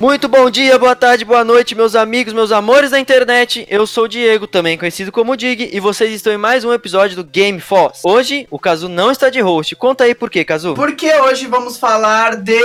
Muito bom dia, boa tarde, boa noite, meus amigos, meus amores da internet. Eu sou o Diego, também conhecido como Dig, e vocês estão em mais um episódio do Game Force. Hoje, o Kazu não está de host. Conta aí por quê, Kazu? Porque hoje vamos falar de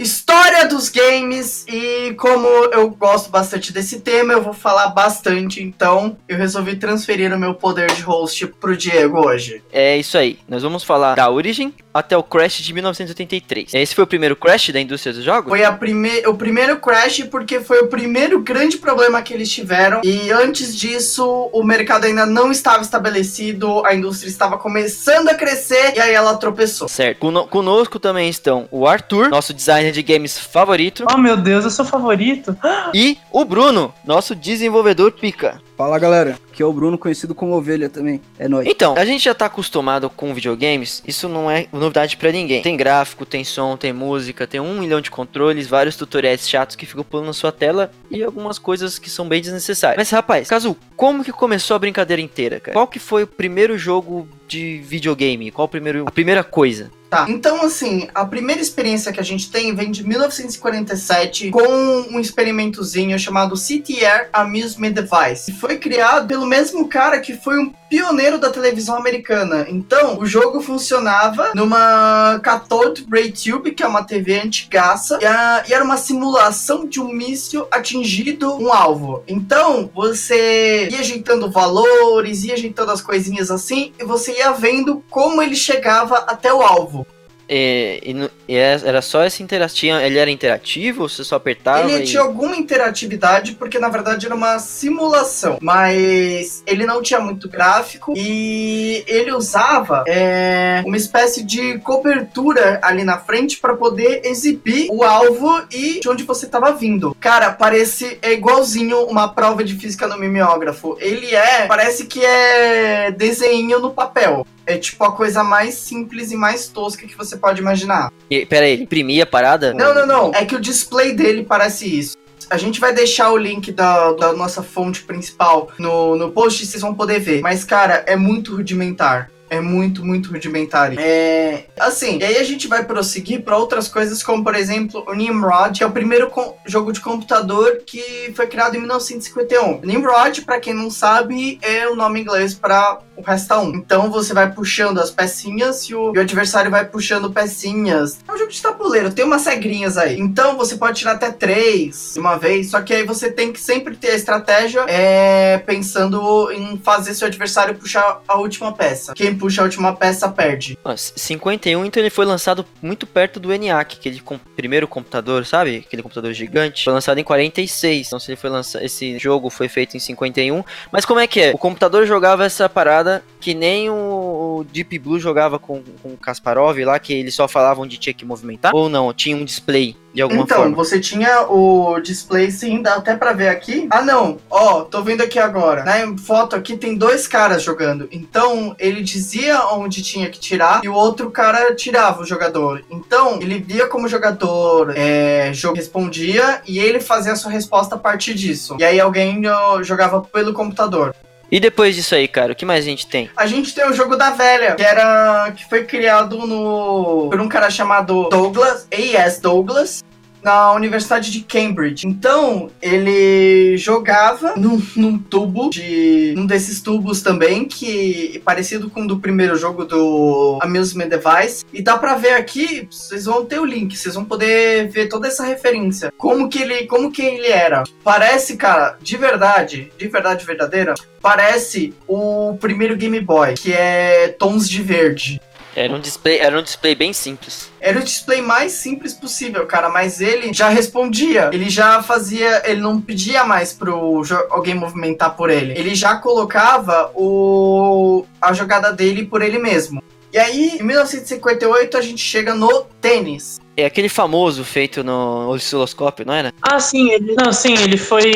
história dos games e como eu gosto bastante desse tema, eu vou falar bastante, então eu resolvi transferir o meu poder de host pro Diego hoje. É isso aí. Nós vamos falar da origem até o Crash de 1983. Esse foi o primeiro Crash da indústria dos jogos? Foi a prime o primeiro Crash porque foi o primeiro grande problema que eles tiveram. E antes disso, o mercado ainda não estava estabelecido, a indústria estava começando a crescer e aí ela tropeçou. Certo. Cono conosco também estão o Arthur, nosso designer de games favorito. Oh meu Deus, eu sou favorito. E o Bruno, nosso desenvolvedor pica. Fala galera, aqui é o Bruno, conhecido como Ovelha também. É nóis. Então, a gente já tá acostumado com videogames, isso não é novidade para ninguém. Tem gráfico, tem som, tem música, tem um milhão de controles, vários tutoriais chatos que ficam pulando na sua tela e algumas coisas que são bem desnecessárias. Mas rapaz, Caso, como que começou a brincadeira inteira, cara? Qual que foi o primeiro jogo de videogame? Qual primeiro, a primeira coisa? Tá, então assim, a primeira experiência que a gente tem vem de 1947 com um experimentozinho chamado CTR Amusement Device. Foi criado pelo mesmo cara que foi um pioneiro da televisão americana. Então, o jogo funcionava numa Cathode Ray Tube, que é uma TV antigaça, e, e era uma simulação de um míssil atingido um alvo. Então, você ia ajeitando valores, ia ajeitando as coisinhas assim, e você ia vendo como ele chegava até o alvo. É, e, e, era só essa interação. Ele era interativo ou você só apertava? Ele e... tinha alguma interatividade, porque na verdade era uma simulação. Mas ele não tinha muito gráfico e ele usava é, uma espécie de cobertura ali na frente para poder exibir o alvo e de onde você estava vindo. Cara, parece é igualzinho uma prova de física no mimeógrafo. Ele é, parece que é desenho no papel. É tipo a coisa mais simples e mais tosca que você pode imaginar. E, pera aí, ele imprimia a parada? Não, não, não. É que o display dele parece isso. A gente vai deixar o link da, da nossa fonte principal no, no post e vocês vão poder ver. Mas, cara, é muito rudimentar. É muito, muito rudimentar. É. Assim, e aí a gente vai prosseguir para outras coisas, como por exemplo o Nimrod, que é o primeiro jogo de computador que foi criado em 1951. Nimrod, para quem não sabe, é o nome inglês para o Resta 1. Então você vai puxando as pecinhas e o, e o, adversário vai puxando pecinhas. É um jogo de tabuleiro, tem umas regrinhas aí. Então você pode tirar até três de uma vez, só que aí você tem que sempre ter a estratégia é, pensando em fazer seu adversário puxar a última peça. Quem puxa a última peça perde. Nossa, 51, então ele foi lançado muito perto do ENIAC, aquele com, primeiro computador, sabe? Aquele computador gigante. Foi lançado em 46. Então se ele foi lançado, esse jogo foi feito em 51. Mas como é que é? O computador jogava essa parada que nem o Deep Blue jogava com, com o Kasparov lá, que eles só falavam de tinha que movimentar? Ou não? Tinha um display de alguma então, forma? Você tinha o display sim, dá até pra ver aqui. Ah, não. Ó, tô vendo aqui agora. Na foto aqui tem dois caras jogando. Então, ele dizia onde tinha que tirar e o outro cara tirava o jogador. Então, ele via como o jogador é, respondia e ele fazia a sua resposta a partir disso. E aí alguém jogava pelo computador. E depois disso aí, cara, o que mais a gente tem? A gente tem o jogo da velha, que era que foi criado no por um cara chamado Douglas, A.S. Douglas, na Universidade de Cambridge. Então, ele jogava num, num, tubo de. um desses tubos também, que é parecido com o do primeiro jogo do Amusement Device. E dá pra ver aqui, vocês vão ter o link, vocês vão poder ver toda essa referência. Como que ele, como que ele era. Parece, cara, de verdade, de verdade verdadeira, parece o primeiro Game Boy, que é tons de verde. Era um display, era um display bem simples. Era o display mais simples possível, cara, mas ele já respondia. Ele já fazia, ele não pedia mais pro alguém movimentar por ele. Ele já colocava o a jogada dele por ele mesmo. E aí, em 1958, a gente chega no tênis. É aquele famoso feito no osciloscópio, não era? Ah, sim. Ele, não, sim, ele foi,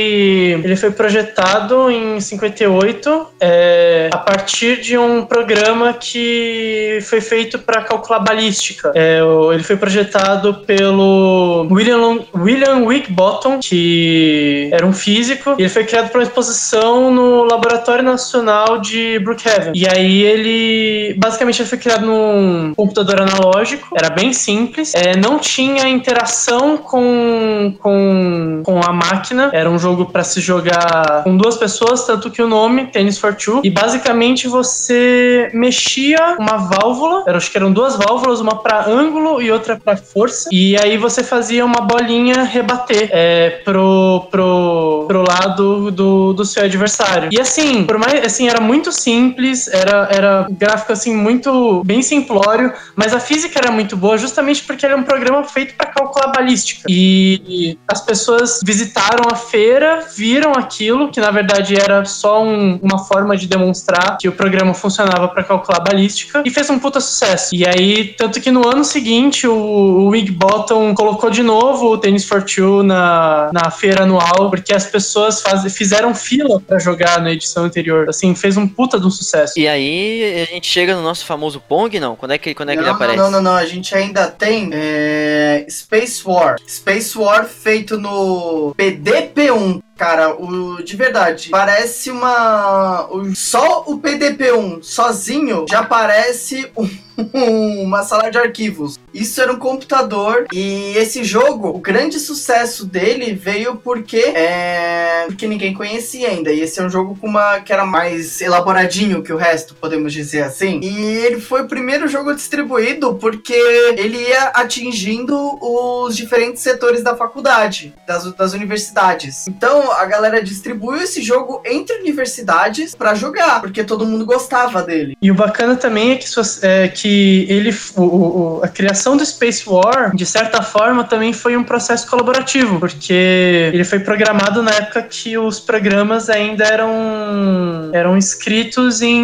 ele foi projetado em 58 é, a partir de um programa que foi feito para calcular balística. É, ele foi projetado pelo William, William Wigbottom, que era um físico. ele foi criado para uma exposição no Laboratório Nacional de Brookhaven. E aí ele, basicamente, ele foi criado num computador analógico. Era bem simples. É, não não tinha interação com, com, com a máquina. Era um jogo para se jogar com duas pessoas, tanto que o nome, Tennis for Two. E basicamente você mexia uma válvula, acho que eram duas válvulas, uma para ângulo e outra para força. E aí você fazia uma bolinha rebater é, pro, pro, pro lado do, do seu adversário. E assim, por mais assim, era muito simples, era, era gráfico assim, muito bem simplório, mas a física era muito boa, justamente porque era um programa feito para calcular balística. E, as pessoas visitaram a feira, viram aquilo, que na verdade era só um, uma forma de demonstrar que o programa funcionava para calcular balística, e fez um puta sucesso. E aí, tanto que no ano seguinte, o, o Wigbottom colocou de novo o Tennis for Two na, na feira anual, porque as pessoas faz, fizeram fila para jogar na edição anterior. Assim, fez um puta de um sucesso. E aí, a gente chega no nosso famoso Pong, não? Quando é que, quando é que não, ele aparece? Não, não, não, a gente ainda tem é, Space War. Space War feito no PDP-1. Cara, o de verdade, parece uma. Só o PDP-1 sozinho já parece um, uma sala de arquivos. Isso era um computador e esse jogo, o grande sucesso dele veio porque é, porque ninguém conhecia ainda. E esse é um jogo com uma que era mais elaboradinho que o resto, podemos dizer assim. E ele foi o primeiro jogo distribuído porque ele ia atingindo os diferentes setores da faculdade, das, das universidades. Então a galera distribuiu esse jogo entre universidades para jogar, porque todo mundo gostava dele. E o bacana também é que, é, que ele, o, o, a criação do Space War, de certa forma, também foi um processo colaborativo, porque ele foi programado na época que os programas ainda eram, eram escritos em,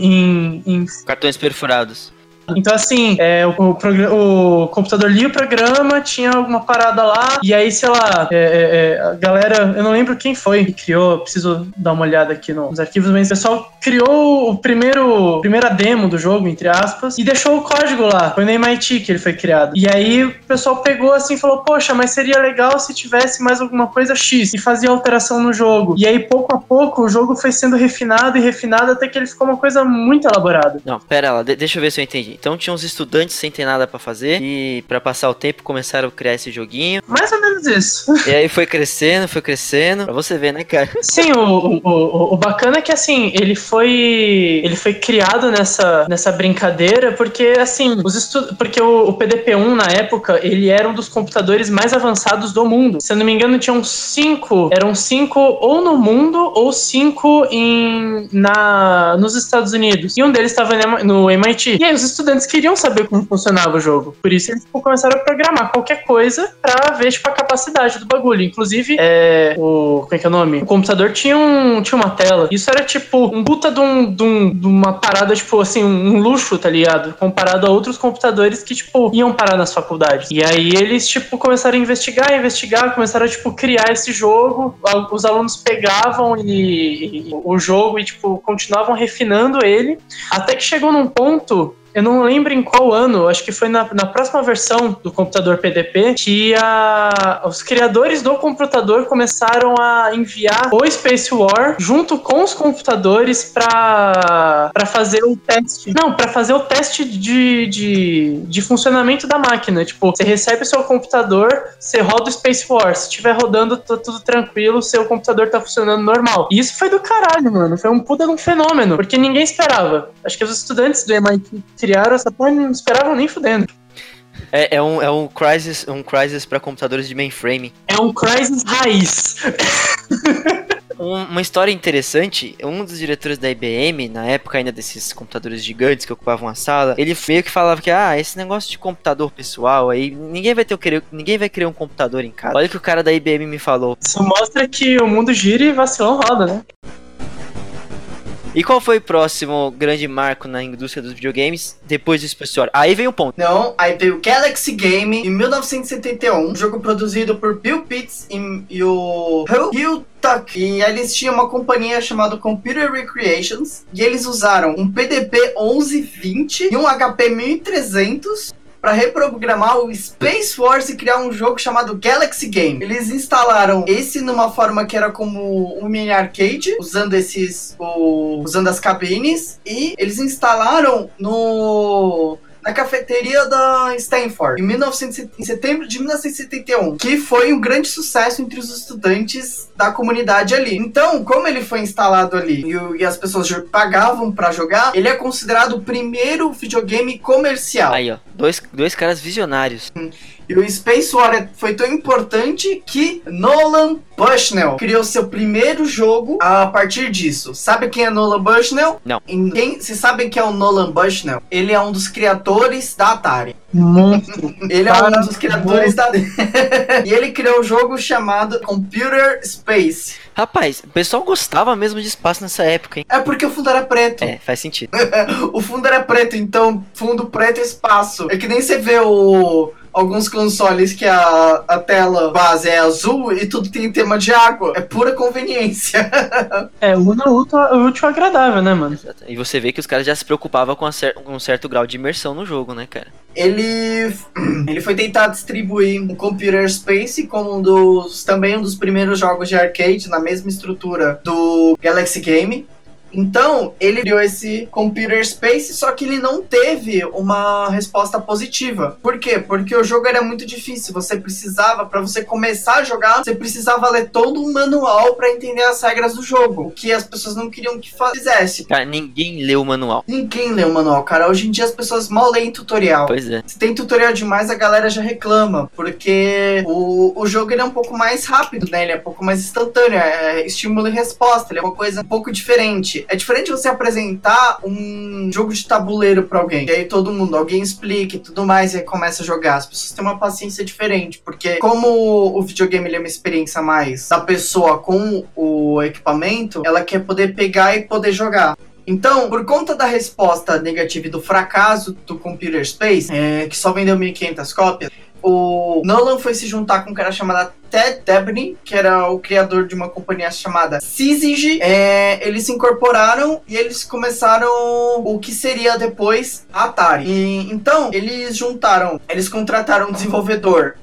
em, em Cartões perfurados. Então, assim, é, o, o, o, computador lia o programa, tinha alguma parada lá, e aí, sei lá, é, é, é, a galera, eu não lembro quem foi que criou, preciso dar uma olhada aqui nos arquivos, mas o pessoal criou o primeiro, primeira demo do jogo, entre aspas, e deixou o código lá. Foi no MIT que ele foi criado. E aí o pessoal pegou assim e falou: Poxa, mas seria legal se tivesse mais alguma coisa X, e fazia alteração no jogo. E aí, pouco a pouco, o jogo foi sendo refinado e refinado até que ele ficou uma coisa muito elaborada. Não, pera lá, deixa eu ver se eu entendi. Então tinha uns estudantes sem ter nada para fazer e para passar o tempo começaram a criar esse joguinho. Mais ou menos isso. E aí foi crescendo, foi crescendo. Pra você ver, né, cara? Sim, o, o, o bacana é que assim, ele foi ele foi criado nessa, nessa brincadeira porque assim, os estu porque o, o PDP-1 na época, ele era um dos computadores mais avançados do mundo. Se eu não me engano, tinham cinco, eram cinco ou no mundo ou cinco em na nos Estados Unidos. E um deles estava no MIT. E aí os estudantes estudantes queriam saber como funcionava o jogo. Por isso eles tipo, começaram a programar qualquer coisa pra ver, tipo, a capacidade do bagulho. Inclusive, é, o. Como é que é o nome? O computador tinha, um, tinha uma tela. Isso era, tipo, um puta de, um, de, um, de uma parada, tipo, assim, um luxo, tá ligado? Comparado a outros computadores que, tipo, iam parar nas faculdades. E aí eles, tipo, começaram a investigar, investigar, começaram a, tipo, criar esse jogo. Os alunos pegavam e, e o jogo e, tipo, continuavam refinando ele. Até que chegou num ponto eu não lembro em qual ano, acho que foi na, na próxima versão do computador PDP, que a, os criadores do computador começaram a enviar o Space War junto com os computadores para fazer o teste. Não, para fazer o teste de, de, de funcionamento da máquina. Tipo, você recebe o seu computador, você roda o Space War. Se estiver rodando, tá tudo tranquilo, seu computador tá funcionando normal. E isso foi do caralho, mano. Foi um puta de um fenômeno, porque ninguém esperava. Acho que os estudantes do MIT criaram essa porra não esperavam nem fudendo. É, é um, é um Crysis, um Crysis para computadores de mainframe. É um Crysis raiz. um, uma história interessante, um dos diretores da IBM, na época ainda desses computadores gigantes que ocupavam a sala, ele meio que falava que, ah, esse negócio de computador pessoal aí, ninguém vai ter o ninguém vai criar um computador em casa. Olha o que o cara da IBM me falou. Isso mostra que o mundo gira e vacilão roda, né? E qual foi o próximo grande marco na indústria dos videogames depois do Space War? Aí veio o ponto. Não, aí veio o Galaxy Game em 1971, um jogo produzido por Bill Pitts e, e o Hugh Tuck. E eles tinham uma companhia chamada Computer Recreations e eles usaram um PDP 1120 e um HP 1300 para reprogramar o Space Force e criar um jogo chamado Galaxy Game. Eles instalaram esse numa forma que era como um mini arcade, usando esses, o, usando as cabines, e eles instalaram no na cafeteria da Stanford, em, 1900, em setembro de 1971, que foi um grande sucesso entre os estudantes da comunidade ali. Então, como ele foi instalado ali e, e as pessoas pagavam para jogar, ele é considerado o primeiro videogame comercial. Aí, ó, dois, dois caras visionários. E o Space War foi tão importante que Nolan Bushnell criou seu primeiro jogo a partir disso. Sabe quem é Nolan Bushnell? Não. Quem, vocês sabem quem é o Nolan Bushnell? Ele é um dos criadores da Atari. Monstro. Ele é um dos criadores da. e ele criou um jogo chamado Computer Space. Rapaz, o pessoal gostava mesmo de espaço nessa época, hein? É porque o fundo era preto. É, faz sentido. o fundo era preto, então fundo preto é espaço. É que nem você vê o alguns consoles que a, a tela base é azul e tudo tem tema de água. É pura conveniência. é, une o útil agradável, né, mano? E você vê que os caras já se preocupavam com, cer com um certo grau de imersão no jogo, né, cara? Ele, ele foi tentar distribuir o Computer Space como um dos também um dos primeiros jogos de arcade na mesma estrutura do Galaxy Game. Então, ele criou esse Computer Space, só que ele não teve uma resposta positiva. Por quê? Porque o jogo era muito difícil. Você precisava, para você começar a jogar, você precisava ler todo um manual para entender as regras do jogo. O que as pessoas não queriam que fizesse. Cara, ninguém leu o manual. Ninguém lê o manual, cara. Hoje em dia as pessoas mal leem tutorial. Pois é. Se tem tutorial demais, a galera já reclama. Porque o, o jogo ele é um pouco mais rápido, né? Ele é um pouco mais instantâneo. É estímulo e resposta. Ele é uma coisa um pouco diferente. É diferente você apresentar um jogo de tabuleiro para alguém. E aí todo mundo, alguém explica e tudo mais, e aí começa a jogar. As pessoas têm uma paciência diferente, porque como o videogame é uma experiência mais da pessoa com o equipamento, ela quer poder pegar e poder jogar. Então, por conta da resposta negativa e do fracasso do Computer Space, é, que só vendeu 1.500 cópias, o Nolan foi se juntar com um cara chamado Ted Dabney, que era o criador de uma companhia chamada Syzygy. É, eles se incorporaram e eles começaram o que seria depois a Atari. E, então, eles juntaram, eles contrataram um desenvolvedor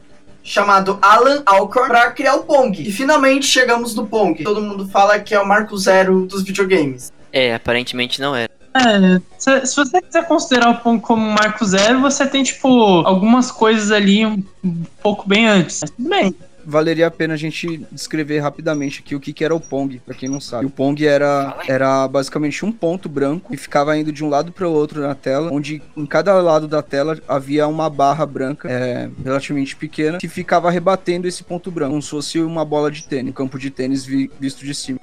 chamado Alan Alcorn para criar o Pong. E finalmente chegamos no Pong. Todo mundo fala que é o marco zero dos videogames. É, aparentemente não era. É, se, se, você quiser considerar o Pong como marco zero, você tem, tipo, algumas coisas ali um, um pouco bem antes. Mas tudo bem valeria a pena a gente descrever rapidamente aqui o que, que era o Pong, para quem não sabe. O Pong era, era basicamente um ponto branco e ficava indo de um lado para o outro na tela, onde em cada lado da tela havia uma barra branca é, relativamente pequena que ficava rebatendo esse ponto branco, como se fosse uma bola de tênis, um campo de tênis vi, visto de cima.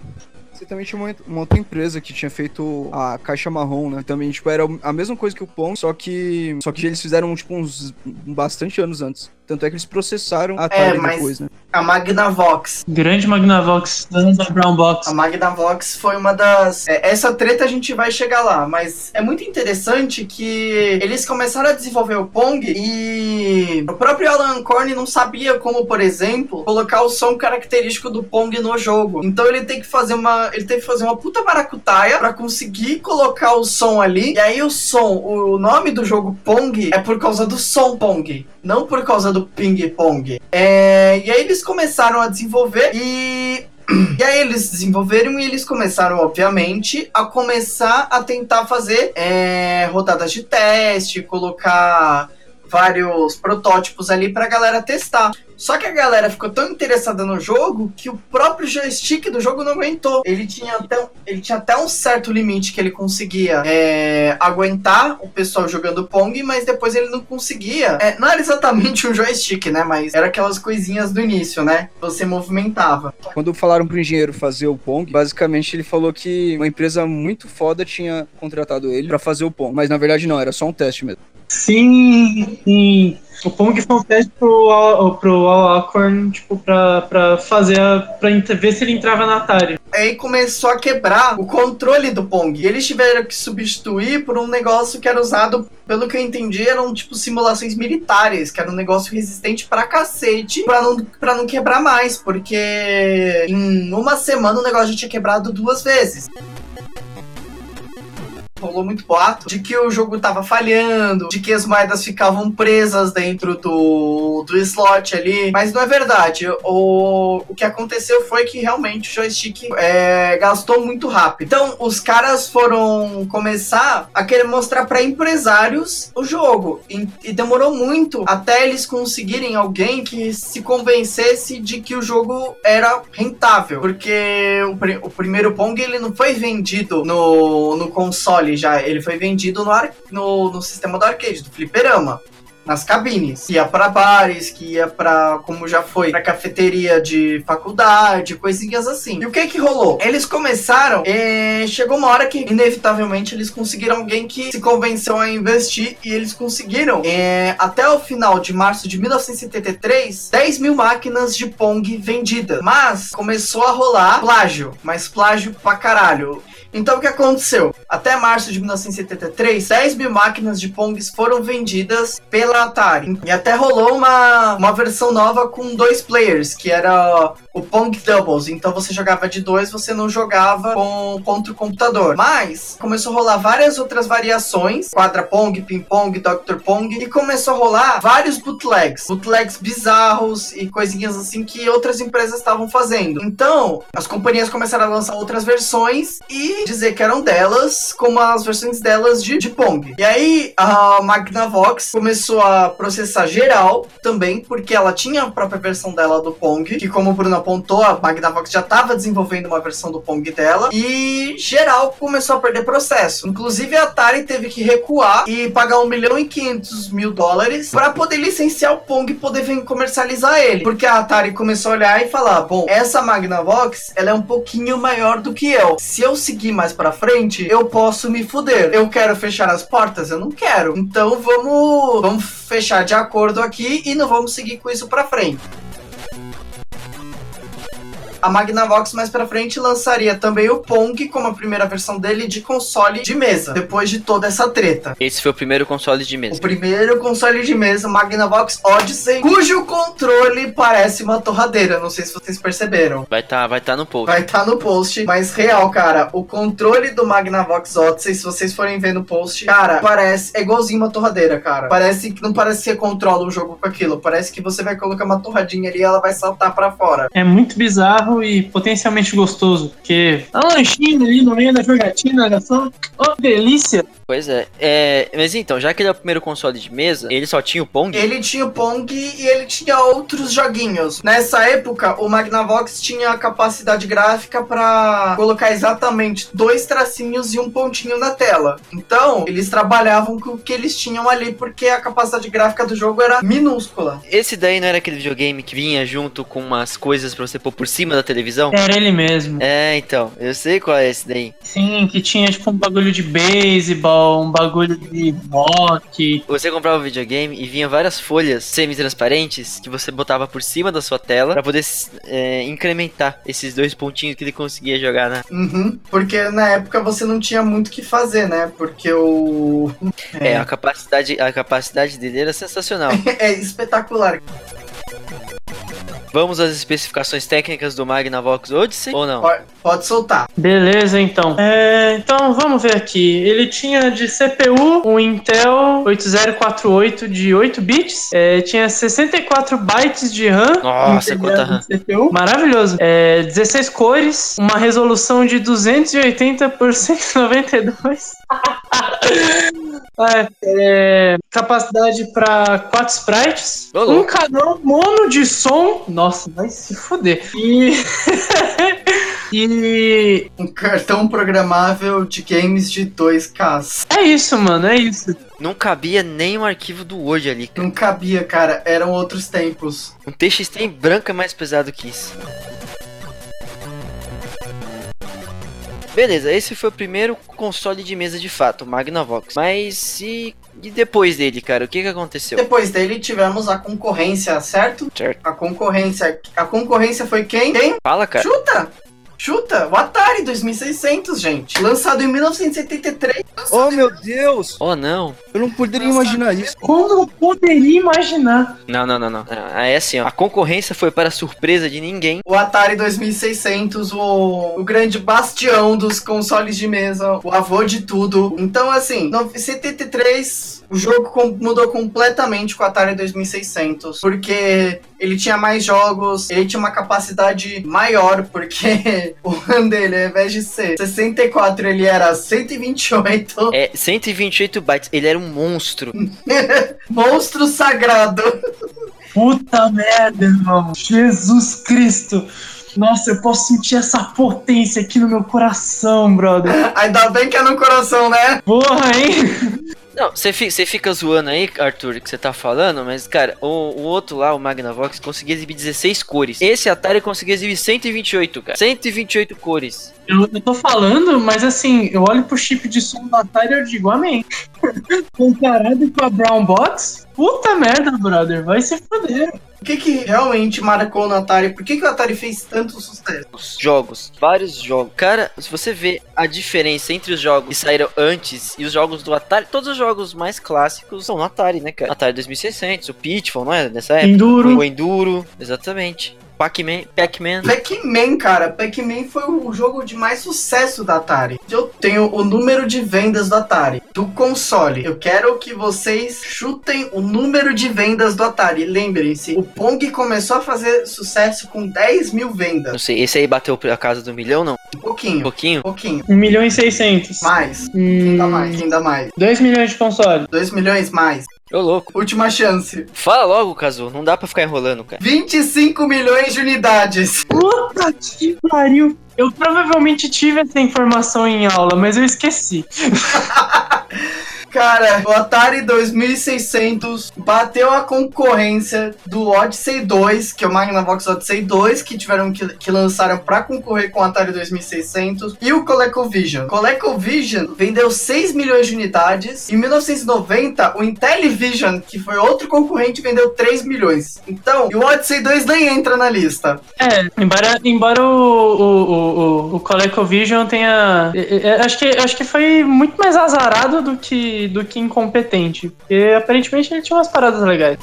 Você também tinha uma, uma, outra empresa que tinha feito a caixa marrom, né? Também, tipo, era a mesma coisa que o Pong, só que só que eles fizeram, tipo, uns bastante anos antes. Tanto é que eles processaram a Atari é, depois, né? A Magnavox. Grande Magnavox, dando da Brown Box. A Magnavox foi uma das. É, essa treta a gente vai chegar lá, mas é muito interessante que eles começaram a desenvolver o Pong e o próprio Alan Corn não sabia como, por exemplo, colocar o som característico do Pong no jogo. Então ele tem que fazer uma. Ele teve que fazer uma puta maracutaia para conseguir colocar o som ali. E aí o som, o nome do jogo Pong é por causa do som Pong, não por causa do ping-pong. É, e aí eles começaram a desenvolver e e aí eles desenvolveram e eles começaram, obviamente, a começar a tentar fazer é, rodadas de teste, colocar vários protótipos ali pra galera testar. Só que a galera ficou tão interessada no jogo que o próprio joystick do jogo não aguentou. Ele tinha até, ele tinha até um certo limite que ele conseguia é, aguentar o pessoal jogando Pong, mas depois ele não conseguia. É, não era exatamente um joystick, né? Mas era aquelas coisinhas do início, né? Você movimentava. Quando falaram pro engenheiro fazer o Pong, basicamente ele falou que uma empresa muito foda tinha contratado ele para fazer o Pong. Mas na verdade não, era só um teste mesmo. Sim, sim. O Pong foi um teste pro, pro Alcorn, tipo, pra, pra fazer, a, pra ver se ele entrava na Atari. Aí começou a quebrar o controle do Pong. E eles tiveram que substituir por um negócio que era usado, pelo que eu entendi, eram tipo simulações militares, que era um negócio resistente pra cacete, pra não, pra não quebrar mais, porque em uma semana o negócio já tinha quebrado duas vezes. Rolou muito boato de que o jogo tava falhando, de que as moedas ficavam presas dentro do, do slot ali, mas não é verdade. O, o que aconteceu foi que realmente o joystick é, gastou muito rápido. Então, os caras foram começar a querer mostrar para empresários o jogo, e, e demorou muito até eles conseguirem alguém que se convencesse de que o jogo era rentável, porque o, o primeiro Pong ele não foi vendido no, no console já, ele foi vendido no, ar, no, no sistema do arcade, do fliperama nas cabines. Ia para bares, que ia para, como já foi, para cafeteria de faculdade, coisinhas assim. E o que que rolou? Eles começaram, e chegou uma hora que inevitavelmente eles conseguiram alguém que se convenceu a investir e eles conseguiram é, até o final de março de 1973 10 mil máquinas de Pong vendidas. Mas começou a rolar plágio, mas plágio pra caralho. Então o que aconteceu? Até março de 1973, 10 mil máquinas de Pongs foram vendidas pela Atari. E até rolou uma, uma versão nova com dois players, que era o Pong Doubles. Então você jogava de dois, você não jogava com, contra o computador. Mas começou a rolar várias outras variações: Quadra Pong, Ping Pong, Dr. Pong. E começou a rolar vários bootlegs. Bootlegs bizarros e coisinhas assim que outras empresas estavam fazendo. Então, as companhias começaram a lançar outras versões e dizer que eram delas, como as versões delas de, de Pong. E aí a Magnavox começou a processar geral também, porque ela tinha a própria versão dela do Pong, que como o Bruno apontou, a Magnavox já estava desenvolvendo uma versão do Pong dela, e geral começou a perder processo. Inclusive a Atari teve que recuar e pagar 1 milhão e 500 mil dólares para poder licenciar o Pong e poder comercializar ele. Porque a Atari começou a olhar e falar: bom, essa Magnavox ela é um pouquinho maior do que eu. Se eu seguir mais para frente, eu posso me fuder. Eu quero fechar as portas? Eu não quero. Então vamos, vamos fechar de acordo aqui e não vamos seguir com isso para frente a Magnavox mais pra frente lançaria também o Pong como a primeira versão dele de console de mesa, depois de toda essa treta. Esse foi o primeiro console de mesa. O primeiro console de mesa, Magnavox Odyssey, cujo controle parece uma torradeira, não sei se vocês perceberam. Vai tá, vai tá no post. Vai tá no post, mas real, cara, o controle do Magnavox Odyssey, se vocês forem ver no post, cara, parece, é igualzinho uma torradeira, cara. Parece que não parece que você controla o jogo com aquilo, parece que você vai colocar uma torradinha ali e ela vai saltar para fora. É muito bizarro e potencialmente gostoso, porque a lanchinha ali no meio da jogatina, olha só, oh, delícia. Pois é. é. Mas então, já que ele é o primeiro console de mesa, ele só tinha o Pong? Ele tinha o Pong e ele tinha outros joguinhos. Nessa época, o Magnavox tinha a capacidade gráfica para colocar exatamente dois tracinhos e um pontinho na tela. Então, eles trabalhavam com o que eles tinham ali, porque a capacidade gráfica do jogo era minúscula. Esse daí não era aquele videogame que vinha junto com umas coisas para você pôr por cima da televisão? Era ele mesmo. É, então. Eu sei qual é esse daí. Sim, que tinha tipo um bagulho de beisebol um bagulho de rock. Você comprava o um videogame e vinha várias folhas semi-transparentes que você botava por cima da sua tela para poder é, incrementar esses dois pontinhos que ele conseguia jogar, né? Uhum, porque na época você não tinha muito o que fazer, né? Porque o. É, é a, capacidade, a capacidade dele era sensacional. é espetacular. Vamos às especificações técnicas do Magnavox Odyssey ou não? Pode, pode soltar. Beleza, então. É, então vamos ver aqui. Ele tinha de CPU um Intel 8048 de 8 bits, é, tinha 64 bytes de RAM. Nossa, quanta RAM. CPU. Maravilhoso. É, 16 cores, uma resolução de 280 por 192. É, é, capacidade para 4 sprites, um canal mono de som. Nossa, vai se foder. E. e. Um cartão programável de games de 2K. É isso, mano, é isso. Não cabia nem um arquivo do Word ali. Cara. Não cabia, cara. Eram outros tempos. Um TXT em branco é mais pesado que isso. Beleza, esse foi o primeiro console de mesa de fato, o Magnavox. Mas e, e depois dele, cara, o que que aconteceu? Depois dele tivemos a concorrência, certo? Certo. A concorrência, a concorrência foi quem? Quem? Fala, cara. Chuta! Chuta, o Atari 2600, gente. Lançado em 1973. Oh, meu Deus! Oh, não. Eu não poderia imaginar isso. Como eu poderia imaginar? Não, não, não, não. Ah, É assim, ó. A concorrência foi para surpresa de ninguém. O Atari 2600, o, o grande bastião dos consoles de mesa, o avô de tudo. Então, assim, no 73, o jogo com- mudou completamente com o Atari 2600, porque ele tinha mais jogos, ele tinha uma capacidade maior, porque o RAM dele, ao invés de ser 64, ele era 128. É 128 bytes. Ele era um monstro. Monstro sagrado. Puta merda, irmão. Jesus Cristo. Nossa, eu posso sentir essa potência aqui no meu coração, brother. Ainda bem que é no coração, né? Porra, hein? Não, você fi- você fica zoando aí, Arthur, que você tá falando, mas, cara, o, o outro lá, o Magnavox, conseguia exibir 16 cores. Esse Atari conseguia exibir 128, cara. 128 cores. Eu, eu tô falando, mas assim, eu olho pro chip de som do Atari e eu digo amém. Comparado com a Brown Box, puta merda, brother. Vai se foder. O que, que realmente marcou no Atari? Por que, que o Atari fez tanto sucesso? Os jogos, vários jogos. Cara, se você vê a diferença entre os jogos que saíram antes e os jogos do Atari, todos os jogos mais clássicos são no Atari, né, cara? Atari 2600, o Pitfall, não é? Nessa época. Enduro. O Enduro, exatamente. Pac-Man, Pac-Man. Pac-Man, cara, Pac-Man foi o jogo de mais sucesso da Atari. Eu tenho o número de vendas do Atari, do console. Eu quero que vocês chutem o número de vendas do Atari. Lembrem-se, o Pong começou a fazer sucesso com 10 mil Não vendas. sei, esse aí bateu a casa do milhão, não? Um Um pouquinho, pouquinho? um pouquinho. 1 milhão e 600. Mais. Hum, Ainda mais, ainda mais. 2 milhões de console. 2 milhões mais. Ô, louco. Última chance. Fala logo, Kazu. Não dá pra ficar enrolando, cara. 25 milhões de unidades. Puta que pariu. Eu provavelmente tive essa informação em aula, mas eu esqueci. Cara, o Atari 2600 bateu a concorrência do Odyssey 2, que é o Magnavox Odyssey 2, que tiveram que, que lançaram pra concorrer com o Atari 2600, e o ColecoVision. ColecoVision vendeu 6 milhões de unidades. Em 1990, o Intellivision, que foi outro concorrente, vendeu 3 milhões. Então, o Odyssey 2 nem entra na lista. É, embora, embora o, o, o, o, o ColecoVision tenha. é, é, Acho que, acho que foi muito mais azarado do que, do que incompetente. Porque aparentemente ele tinha umas paradas legais.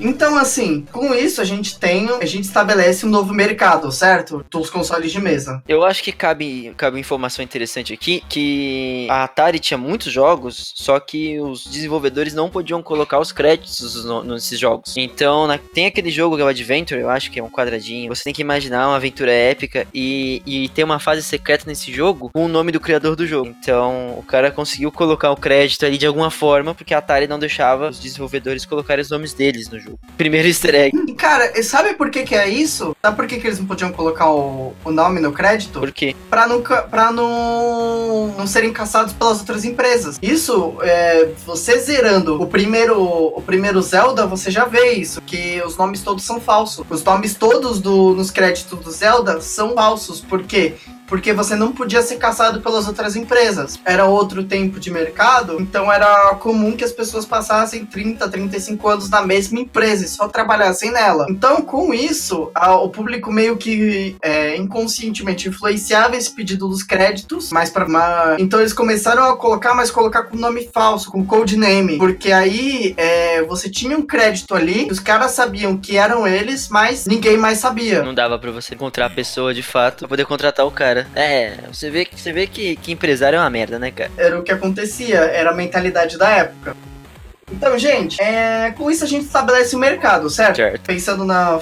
Então, assim, com isso a gente tem, a gente estabelece um novo mercado, certo? Dos consoles de mesa. Eu acho que cabe, cabe informação interessante aqui, que a Atari tinha muitos jogos, só que os desenvolvedores não podiam colocar os créditos no- nesses jogos. Então, na- tem aquele jogo que é o Adventure, eu acho que é um quadradinho. Você tem que imaginar uma aventura épica e, e ter uma fase secreta nesse jogo com o nome do criador do jogo. Então, o cara conseguiu colocar o crédito ali de alguma forma, porque a Atari não deixava os desenvolvedores colocarem os nomes deles no jogo. Primeiro easter egg, cara, sabe por que que é isso? Sabe por que que eles não podiam colocar o, o nome no crédito? porque Pra não, pra não, não serem caçados pelas outras empresas. Isso, é, você zerando o primeiro, o primeiro Zelda, você já vê isso, que os nomes todos são falsos. Os nomes todos do, nos créditos do Zelda são falsos. Por quê? Porque você não podia ser caçado pelas outras empresas. Era outro tempo de mercado, então era comum que as pessoas passassem 30, 35 anos na mesma empresa e só trabalhassem nela. Então, com isso, a- o público meio que é, inconscientemente influenciava esse pedido dos créditos, mas para então eles começaram a colocar, mas colocar com nome falso, com codename, porque aí é, você tinha um crédito ali, os caras sabiam que eram eles, mas ninguém mais sabia. Não dava pra você encontrar a pessoa de fato pra poder contratar o cara. É, você vê que você vê que, que empresário é uma merda, né, cara? Era o que acontecia, era a mentalidade da época. Então, gente, é, com isso a gente estabelece o mercado, certo? Certo. Pensando na.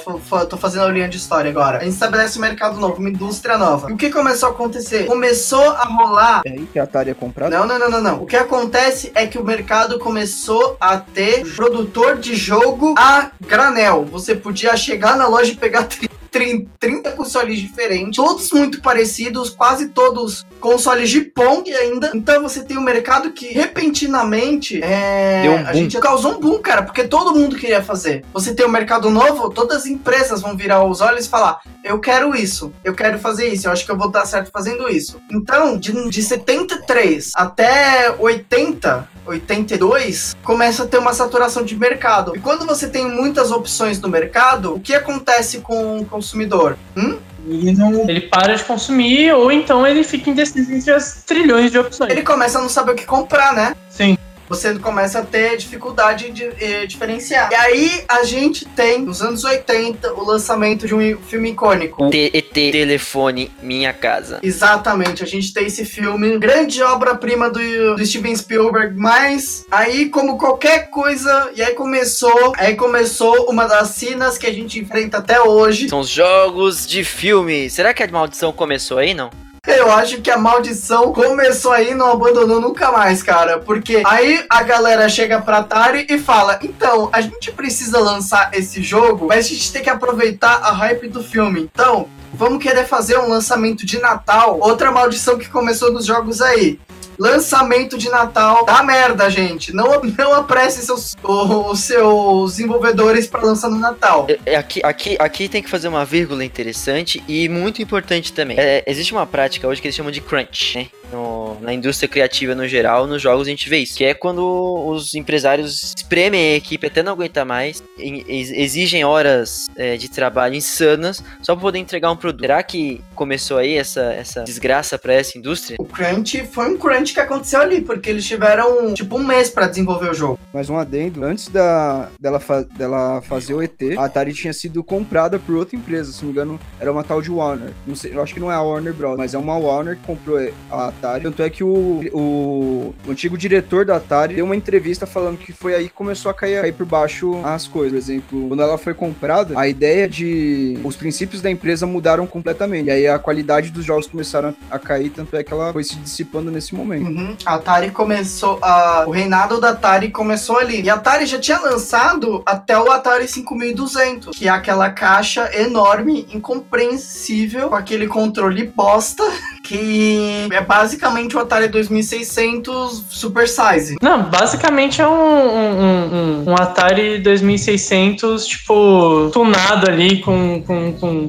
Tô fazendo a linha de história agora. A gente estabelece um mercado novo, uma indústria nova. E o que começou a acontecer? Começou a rolar. É aí que a Atari é comprada? Não, não, não, não, não. O que acontece é que o mercado começou a ter produtor de jogo a granel. Você podia chegar na loja e pegar 30, 30 consoles diferentes, todos muito parecidos, quase todos consoles de Pong ainda. Então você tem um mercado que repentinamente é, um a gente causou um boom, cara, porque todo mundo queria fazer. Você tem um mercado novo, todas as empresas vão virar os olhos e falar: eu quero isso, eu quero fazer isso, eu acho que eu vou dar certo fazendo isso. Então, de, de 73 até 80, 82, começa a ter uma saturação de mercado. E quando você tem muitas opções no mercado, o que acontece com o consumidor? Hum? Ele, não, ele para de consumir, ou então ele fica indeciso entre as trilhões de opções. Ele começa a não saber o que comprar, né? Sim. Você começa a ter dificuldade de eh, diferenciar. E aí a gente tem, nos anos 80, o lançamento de um filme icônico. TET, telefone, minha casa. Exatamente, a gente tem esse filme, grande obra-prima do, do Steven Spielberg, mas aí como qualquer coisa, e aí começou, aí começou uma das cenas que a gente enfrenta até hoje. São os jogos de filme. Será que a maldição começou aí, não? Eu acho que a maldição começou aí e não abandonou nunca mais, cara. Porque aí a galera chega pra Atari e fala: então, a gente precisa lançar esse jogo, mas a gente tem que aproveitar a hype do filme. Então, vamos querer fazer um lançamento de Natal. Outra maldição que começou nos jogos aí. Lançamento de Natal dá merda, gente. Não, não apresse seus, os seus desenvolvedores para lançar no Natal. É, é, Aqui, aqui, aqui tem que fazer uma vírgula interessante e muito importante também. É, existe uma prática hoje que eles chamam de crunch, né? No- na indústria criativa no geral, nos jogos a gente vê isso. Que é quando os empresários espremem a equipe até não aguentar mais, e- ex- exigem horas é, de trabalho insanas só para poder entregar um produto. Será que começou aí essa, essa desgraça para essa indústria? O crunch foi um crunch que aconteceu ali, porque eles tiveram tipo um mês para desenvolver o jogo. Mais um adendo, antes da, dela, fa- dela fazer o ET, a Atari tinha sido comprada por outra empresa, se não me engano, era uma tal de Warner. Não sei, eu acho que não é a Warner Bros, mas é uma Warner que comprou a Atari. Tanto é que o, o, antigo diretor da Atari deu uma entrevista falando que foi aí que começou a cair, cair por baixo as coisas. Por exemplo, quando ela foi comprada, a ideia de. Os princípios da empresa mudaram completamente. E aí a qualidade dos jogos começaram a cair, tanto é que ela foi se dissipando nesse momento. Uhum. A Atari começou. A... O reinado da Atari começou ali. E a Atari já tinha lançado até o Atari 5200, que é aquela caixa enorme, incompreensível, com aquele controle bosta, que é basicamente o Atari 2600 Super Size. Não, basicamente é um, um, um- um Atari 2600, tipo, tunado ali com, com, com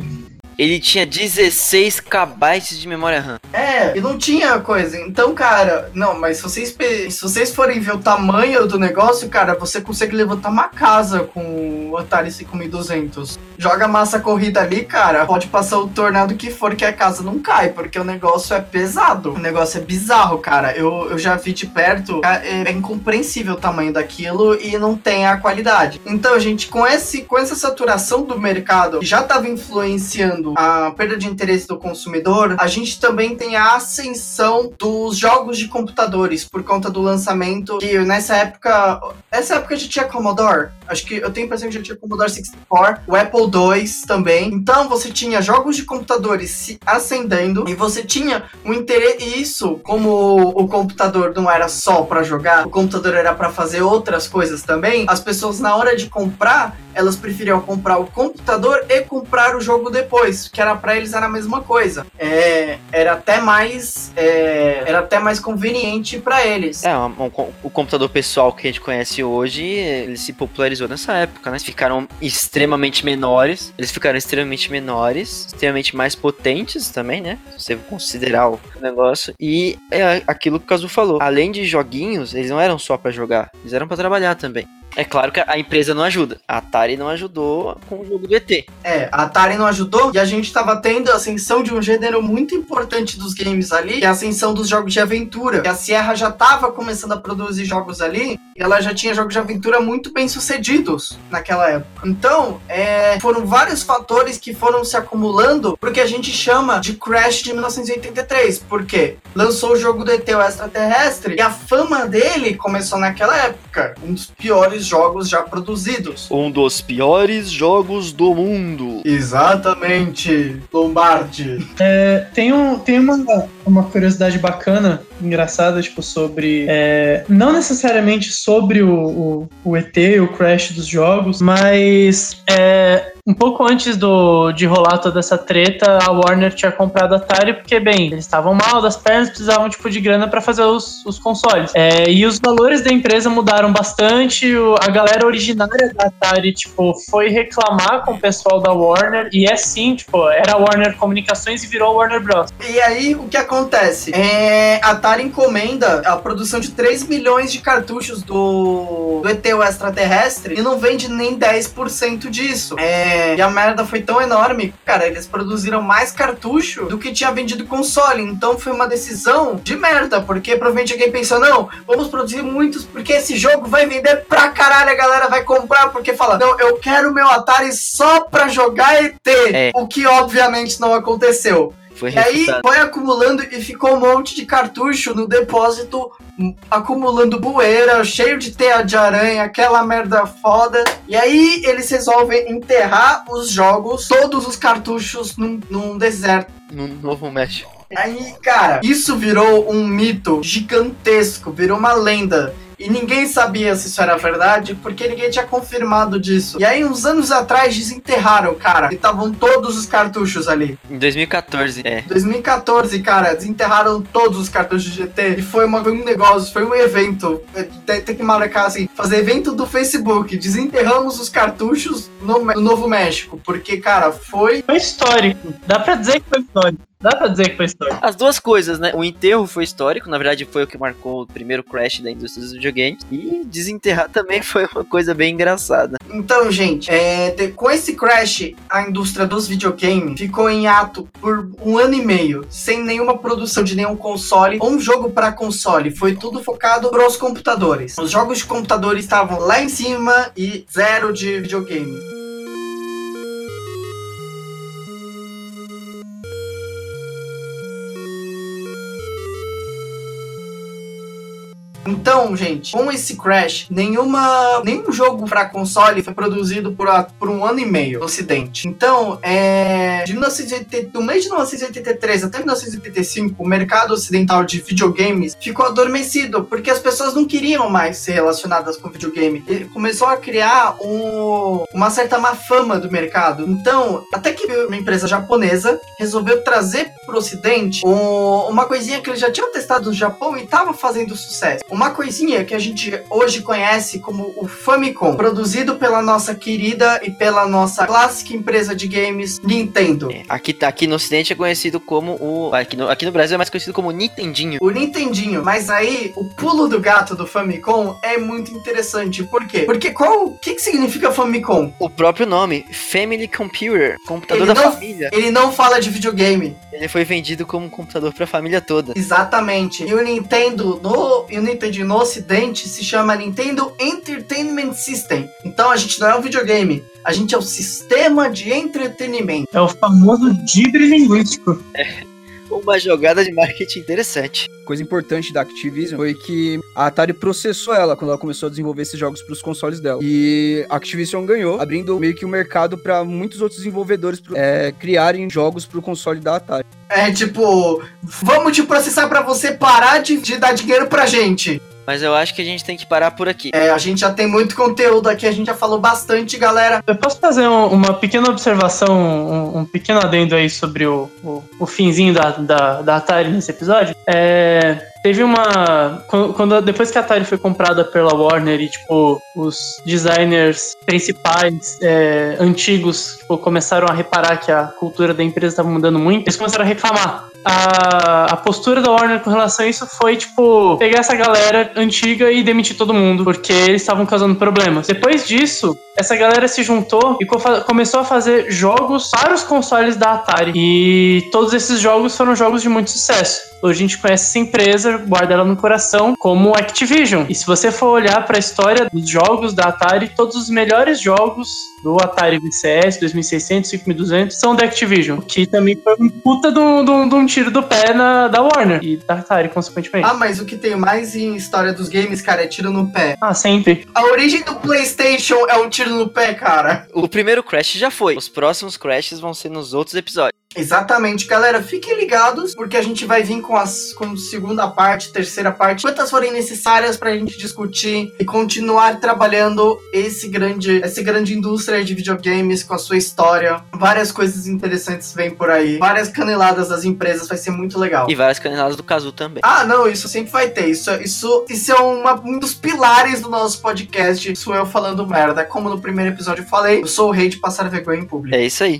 Ele tinha 16 KB de memória RAM. É, e não tinha coisa. Então, cara, não, mas se vocês, se vocês forem ver o tamanho do negócio, cara, você consegue levantar uma casa com o Atari 5200. Joga massa corrida ali, cara, pode passar o tornado que for que a casa não cai, porque o negócio é pesado. O negócio é bizarro, cara. Eu, eu já vi de perto, é, é incompreensível o tamanho daquilo e não tem a qualidade. Então, gente, com, esse, com essa saturação do mercado já estava influenciando a perda de interesse do consumidor, a gente também tem a ascensão dos jogos de computadores por conta do lançamento que nessa época, nessa época já tinha Commodore, acho que eu tenho a impressão que já tinha Commodore 64, o Apple II também. Então você tinha jogos de computadores se acendendo e você tinha um interesse e isso, como o computador não era só para jogar, o computador era para fazer outras coisas também. As pessoas na hora de comprar, elas preferiam comprar o computador e comprar o jogo depois, que era para eles era a mesma coisa. É, era até mais é, era até mais conveniente para eles. É, o computador pessoal que a gente conhece hoje, ele se popularizou nessa época, né? Ficaram extremamente menores, eles ficaram extremamente menores, extremamente mais potentes também, né? Se você considerar o negócio. E é aquilo que o Kazu falou. Além de joguinhos, eles não eram só pra jogar, eles eram pra trabalhar também. É claro que a empresa não ajuda. A Atari não ajudou com o jogo do ET. É, a Atari não ajudou e a gente tava tendo a ascensão de um gênero muito importante dos games ali, que é a ascensão dos jogos de aventura. E a Sierra já tava começando a produzir jogos ali e ela já tinha jogos de aventura muito bem sucedidos naquela época. Então, é, foram vários fatores que foram se acumulando porque a gente chama de Crash de 1983. Por quê? Lançou o jogo do ET o extraterrestre e a fama dele começou naquela época. Um dos piores jogos já produzidos. Um dos piores jogos do mundo. Exatamente, Lombardi. Tem, um, tem uma, uma curiosidade bacana, engraçada, tipo, sobre. é, não necessariamente sobre o, o, o ET, o Crash dos jogos, mas é, um pouco antes do, de rolar toda essa treta, a Warner tinha comprado a Atari, porque, bem, eles estavam mal das pernas, precisavam, tipo, de grana pra fazer os, os consoles. É, e os valores da empresa mudaram bastante, o- a galera originária da Atari, tipo, foi reclamar com o pessoal da Warner, e é sim, tipo, era a Warner Comunicações e virou a Warner Bros. E aí, o que acontece? É, a Atari encomenda a produção de 3 milhões de cartuchos do, do ET extraterrestre e não vende nem 10% disso. É, É, e a merda foi tão enorme, cara, eles produziram mais cartucho do que tinha vendido console. Então foi uma decisão de merda, porque provavelmente alguém pensou, não, vamos produzir muitos, porque esse jogo vai vender pra caralho, a galera vai comprar, porque fala, não, eu quero meu Atari só pra jogar ET. É. O que obviamente não aconteceu. Foi E aí foi acumulando e ficou um monte de cartucho no depósito, acumulando poeira, cheio de teia de aranha, aquela merda foda. E aí eles resolvem enterrar os jogos, todos os cartuchos num, num deserto. No Novo México. Aí, cara, isso virou um mito gigantesco, virou uma lenda. E ninguém sabia se isso era verdade, porque ninguém tinha confirmado disso. E aí, uns anos atrás, desenterraram, cara. E estavam todos os cartuchos ali. Em 2014, é. 2014, cara, desenterraram todos os cartuchos de GT e foi, uma- foi um negócio, foi um evento. É, Tem, tem que marcar assim, fazer evento do Facebook. Desenterramos os cartuchos no, no Novo México, porque, cara, foi. Foi histórico. Dá pra dizer que foi histórico. Dá pra dizer que foi histórico. As duas coisas, né? O enterro foi histórico, na verdade foi o que marcou o primeiro crash da indústria dos videogames. E desenterrar também foi uma coisa bem engraçada. Então, gente, é, de- com esse crash, a indústria dos videogames ficou em ato por um ano e meio, sem nenhuma produção de nenhum console ou um jogo para console. Foi tudo focado pros computadores. Os jogos de computadores estavam lá em cima e zero de videogame. Então, gente, com esse crash, nenhuma, nenhum jogo para console foi produzido por, por um ano e meio no Ocidente. Então, é, de 1980, do mês de 1983 até 1985, o mercado ocidental de videogames ficou adormecido porque as pessoas não queriam mais ser relacionadas com videogame. E começou a criar um- uma certa má fama do mercado. Então, até que uma empresa japonesa resolveu trazer pro Ocidente um- uma coisinha que eles já tinham testado no Japão e tava fazendo sucesso. Uma coisinha que a gente hoje conhece como o Famicom, produzido pela nossa querida e pela nossa clássica empresa de games Nintendo. É, Aqui, aqui no ocidente é conhecido como o... Aqui no, aqui no Brasil é mais conhecido como Nintendinho. O Nintendinho, mas aí o pulo do gato do Famicom é muito interessante. Por quê? Porque qual o que, que significa Famicom? O próprio nome, Family Computer, computador Ele da não- família. Ele não fala de videogame. Ele foi vendido como um computador pra família toda. Exatamente. E o Nintendo no, e o Nintendo no ocidente se chama Nintendo Entertainment System. Então a gente não é um videogame, a gente é o sistema de entretenimento. É o famoso dibre linguístico. Uma jogada de marketing interessante. Coisa importante da Activision foi que a Atari processou ela quando ela começou a desenvolver esses jogos para os consoles dela. E a Activision ganhou, abrindo meio que o mercado para muitos outros desenvolvedores pro- é, criarem jogos para o console da Atari. É tipo, vamos te processar pra você parar de, de dar dinheiro pra gente. Mas eu acho que a gente tem que parar por aqui. É, a gente já tem muito conteúdo aqui, a gente já falou bastante, galera. Eu posso fazer um- uma pequena observação, um, um pequeno adendo aí sobre o, o, o finzinho da, da, da Atari nesse episódio? É, teve uma. Quando, depois que a Atari foi comprada pela Warner e, tipo, os designers principais é, antigos tipo, começaram a reparar que a cultura da empresa estava mudando muito, eles começaram a reclamar. A, a postura da Warner com relação a isso foi, tipo, pegar essa galera antiga e demitir todo mundo, porque eles estavam causando problemas. Depois disso, essa galera se juntou e começou a fazer jogos para os consoles da Atari. E todos esses jogos foram jogos de muito sucesso. Hoje a gente conhece essa empresa, guarda ela no coração, como Activision. E se você for olhar para a história dos jogos da Atari, todos os melhores jogos do Atari VCS 2600, 5200 são da Activision, que também foi um puta de um, de um- de um tiro do pé na, da Warner e da Atari, consequentemente. Ah, mas o que tem mais em história dos games, cara, é tiro no pé. Ah, sempre. A origem do PlayStation é um tiro no pé, cara. O primeiro Crash já foi. Os próximos Crashes vão ser nos outros episódios. Exatamente, galera. Fiquem ligados, porque a gente vai vir com as com segunda parte, terceira parte, quantas forem necessárias pra gente discutir e continuar trabalhando esse grande, essa grande indústria de videogames com a sua história. Várias coisas interessantes vêm por aí, várias caneladas das empresas, vai ser muito legal. E várias caneladas do Kazu também. Ah, não, isso sempre vai ter. Isso, isso, isso é uma- um dos pilares do nosso podcast. Isso eu falando merda. Como no primeiro episódio eu falei, eu sou o rei de passar vergonha em público. É isso aí.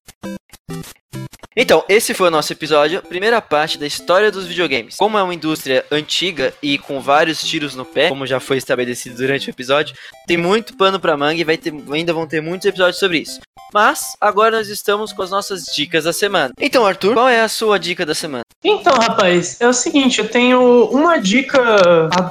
Então, esse foi o nosso episódio, primeira parte da história dos videogames. Como é uma indústria antiga e com vários tiros no pé, como já foi estabelecido durante o episódio, tem muito pano pra manga e vai ter, ainda vão ter muitos episódios sobre isso. Mas agora nós estamos com as nossas dicas da semana. Então, Arthur, qual é a sua dica da semana? Então, rapaz, é o seguinte, eu tenho uma dica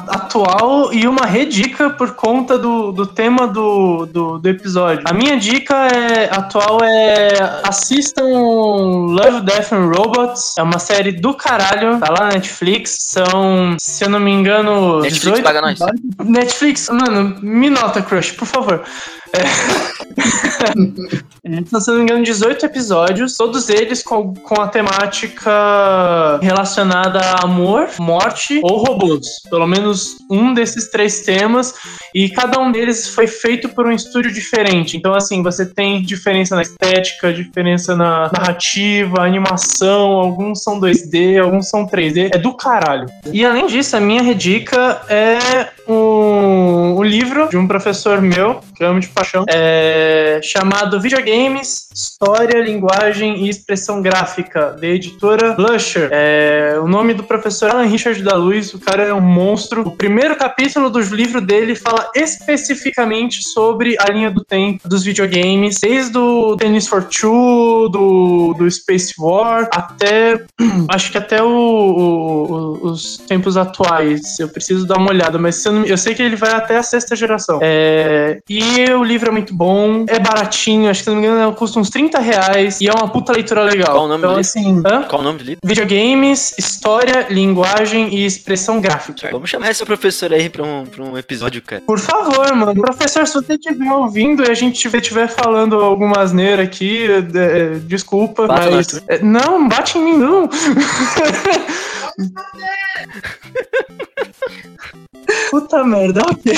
atual e uma redica por conta do, do tema do, do, do episódio. A minha dica é, atual é assistam Love, Death and Robots. É uma série do caralho, tá lá na Netflix. São, se eu não me engano, Netflix 18 paga nós. Netflix, mano, me nota, Crush, por favor. É. Então, se não me engano, 18 episódios, todos eles com, com a temática relacionada a amor, morte ou robôs. Pelo menos um desses três temas. E cada um deles foi feito por um estúdio diferente. Então, assim, você tem diferença na estética, diferença na narrativa, animação. Alguns são 2D, alguns são 3D. É do caralho. E além disso, a minha redica é um, um livro de um professor meu, que eu amo de paixão, é, chamado Videogames, História, Linguagem e Expressão Gráfica, da editora Blusher. É, o nome do professor Alan Richard da Luz, o cara é um monstro. O primeiro capítulo do livro dele fala especificamente sobre a linha do tempo dos videogames, desde o Tennis for Two, do, do Space War, até acho que até o- o- os tempos atuais. Eu preciso dar uma olhada, mas eu, eu sei que ele vai até a sexta geração. É, e o livro é muito bom, é baratinho, acho que se não me engano custa uns 30 reais e é uma puta leitura legal. Qual o nome então, do assim, hã? Qual o nome do livro? Videogames, história, linguagem e expressão gráfica. Vamos chamar essa professora aí pra um, pra um episódio, cara. Por favor, mano. Professor, se você estiver ouvindo e a gente estiver falando alguma asneira aqui, é, é, desculpa, Bata mas. é, não, não bate em mim, não. Puta merda, ok.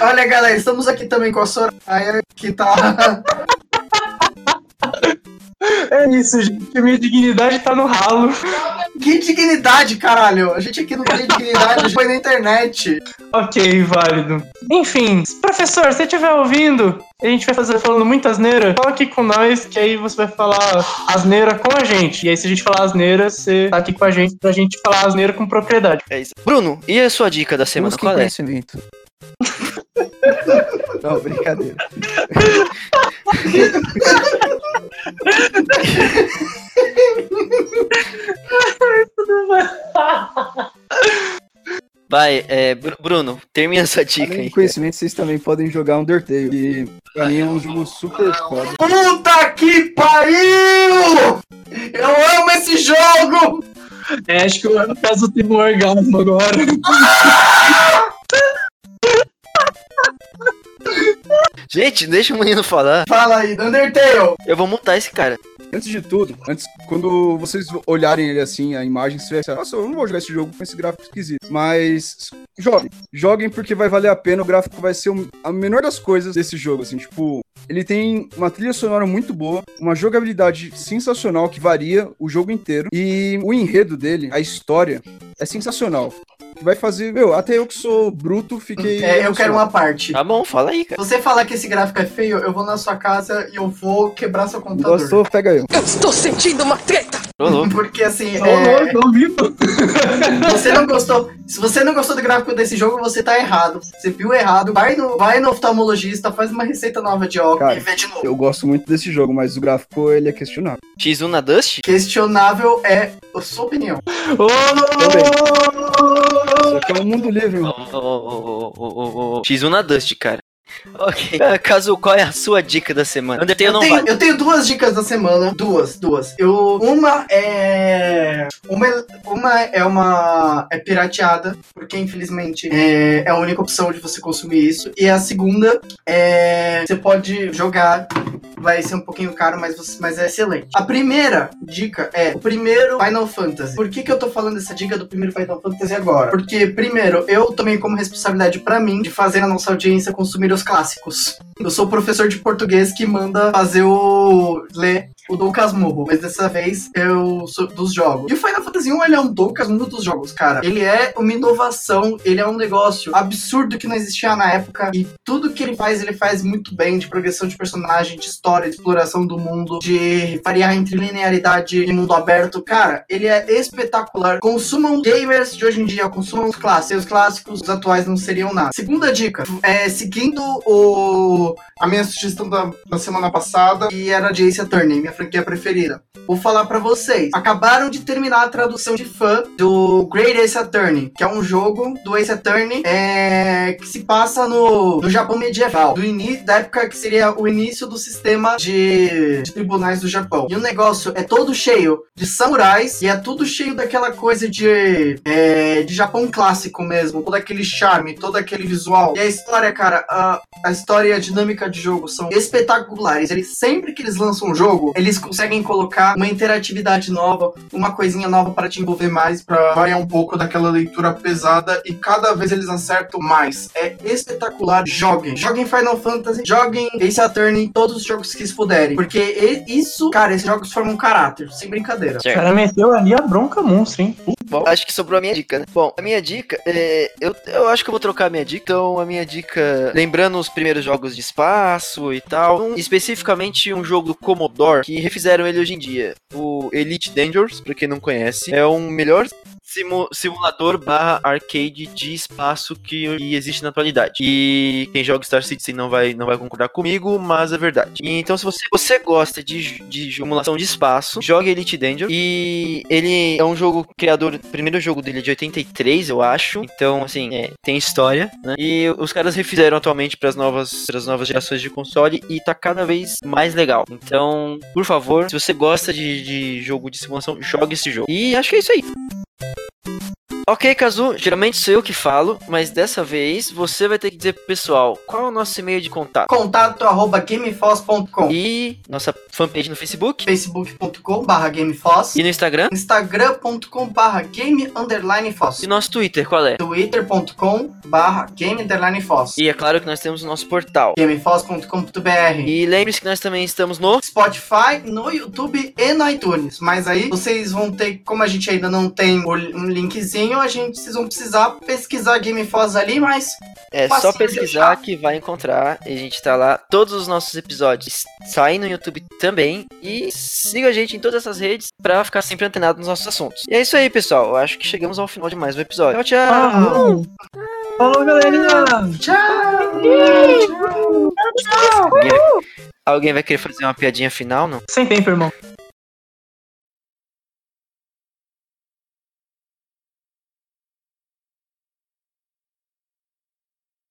Olha, galera, estamos aqui também com a Soraya, que tá. É isso, gente. A minha dignidade tá no ralo. que dignidade, caralho! A gente aqui não tem dignidade, a gente foi na internet. Ok, válido. Enfim, professor, se você estiver ouvindo, a gente vai fazer falando muita asneira, fala aqui com nós, que aí você vai falar asneira com a gente. E aí, se a gente falar asneira, você tá aqui com a gente pra gente falar asneira com propriedade. É isso. Bruno, e a sua dica da semana? Busquem Qual é? conhecimento. Não, brincadeira. Vai, é, Bru- Bruno, termina sua dica Além aí. conhecimento, vocês também podem jogar Undertale. E pra mim é um jogo super foda. Puta que pariu! Eu amo esse jogo! É, acho que o caso teve um orgasmo agora. Gente, deixa o menino falar. Fala aí, Undertale! Eu vou mutar esse cara. Antes de tudo, antes, quando vocês olharem ele assim, a imagem, vocês vão pensar, nossa, eu não vou jogar esse jogo com esse gráfico esquisito. Mas joguem. Joguem porque vai valer a pena, o gráfico vai ser um- a menor das coisas desse jogo, assim, tipo. Ele tem uma trilha sonora muito boa, uma jogabilidade sensacional que varia o jogo inteiro. E o enredo dele, a história, é sensacional. Que vai fazer. Meu, até eu que sou bruto, fiquei. É, eu quero uma parte. Tá bom, fala aí, Se cara. você falar que esse gráfico é feio, eu vou na sua casa e eu vou quebrar seu computador. Gostou? Pega eu. Ô, louco. Porque assim, é, louco, ao vivo. você não gostou. Se você não gostou do gráfico desse jogo, você tá errado. Você viu errado. Vai no, vai no oftalmologista, faz uma receita nova de óculos Cara, e vê de novo. Eu gosto muito desse jogo, mas o gráfico ele é questionável. X1 na Dust? Questionável é a sua opinião. Só que é um mundo livre, mano. ô, ô, ô. X1 na Dust, cara. Ok. Caso, qual é a sua dica da semana? Undertale Eu não tenho, vale. eu tenho duas dicas da semana. Duas, duas. Eu, uma é. Uma, é- uma é uma. É pirateada, porque infelizmente é, é a única opção de você consumir isso. E a segunda é. Você pode jogar. Vai ser um pouquinho caro, mas, você- mas é excelente. A primeira dica é o primeiro Final Fantasy. Por que, que eu tô falando essa dica do primeiro Final Fantasy agora? Porque, primeiro, eu tomei como responsabilidade pra mim de fazer a nossa audiência consumir os clássicos. Eu sou o professor de português que manda fazer o ler o Dom Casmurro, mas dessa vez eu sou dos jogos. E o Final Fantasy 1, ele é um Dom Casmurro dos jogos, cara. Ele é uma inovação, ele é um negócio absurdo que não existia na época e tudo que ele faz, ele faz muito bem, de progressão de personagem, de história, de exploração do mundo, de variar entre linearidade e mundo aberto. Cara, ele é espetacular. Consumam gamers de hoje em dia, consumam os clássicos. Os clássicos os atuais não seriam nada. Segunda dica, é seguindo o a minha sugestão da, da semana passada e era de Ace Attorney, minha franquia preferida. Vou falar para vocês. Acabaram de terminar a tradução de fã do Great Ace Attorney, que é um jogo do Ace Attorney é, que se passa no, no Japão medieval, do início da época que seria o início do sistema de, de tribunais do Japão. E o negócio é todo cheio de samurais e é tudo cheio daquela coisa de é, de Japão clássico mesmo, todo aquele charme, todo aquele visual. E a história, cara, a, a história e a dinâmica de jogo são espetaculares. Eles sempre que eles lançam um jogo, eles conseguem colocar uma interatividade nova, uma coisinha nova para te envolver mais, para variar um pouco daquela leitura pesada e cada vez eles acertam mais. É espetacular. Joguem, joguem Final Fantasy, joguem Ace Attorney, todos os jogos que puderem, porque isso, cara, esses jogos formam um caráter, sem brincadeira. O cara meteu ali a bronca monstro, hein? Bom, acho que sobrou a minha dica, né? Bom, a minha dica é. Eu, eu acho que eu vou trocar a minha dica. Então, a minha dica, lembrando os primeiros jogos de espaço e tal, um, especificamente um jogo do Commodore que refizeram ele hoje em dia. O Elite Dangerous, pra quem não conhece, é um melhor simu- simulador barra arcade de espaço que, existe na atualidade. E quem joga Star Citizen não vai, não vai concordar comigo, mas é verdade. Então, se você, você gosta de, de simulação de espaço, jogue Elite Dangerous. E ele é um jogo criador, primeiro jogo dele é de 83, eu acho. Então, assim, é, tem história, né? E os caras refizeram atualmente para as novas, pras novas gerações de console e tá cada vez mais legal. Então, por favor, se você gosta de, de jogo de simulação, jogue esse jogo. E acho que é isso aí. Ok, Kazu, geralmente sou eu que falo, mas dessa vez você vai ter que dizer pro pessoal qual é o nosso e-mail de contato. Contato arroba gamefoss.com E nossa fanpage no Facebook facebook.com barra gamefoss e no Instagram. instagram.com barra game underline foss E nosso Twitter, qual é? twitter.com barra game underline foss E é claro que nós temos o nosso portal. gamefoss.com.br E lembre-se que nós também estamos no. Spotify, no YouTube e no iTunes. Mas aí vocês vão ter, como a gente ainda não tem um linkzinho, a gente vocês vão precisar pesquisar Game Foz ali, mas É só pesquisar que vai encontrar. E a gente tá lá. Todos os nossos episódios saem no YouTube também. E siga a gente em todas essas redes pra ficar sempre antenado nos nossos assuntos. E é isso aí, pessoal. Eu acho que chegamos ao final de mais um episódio. Tchau, tchau. Falou, galerinha! tchau! Alguém, alguém vai querer fazer uma piadinha final, não? Sem tempo, irmão.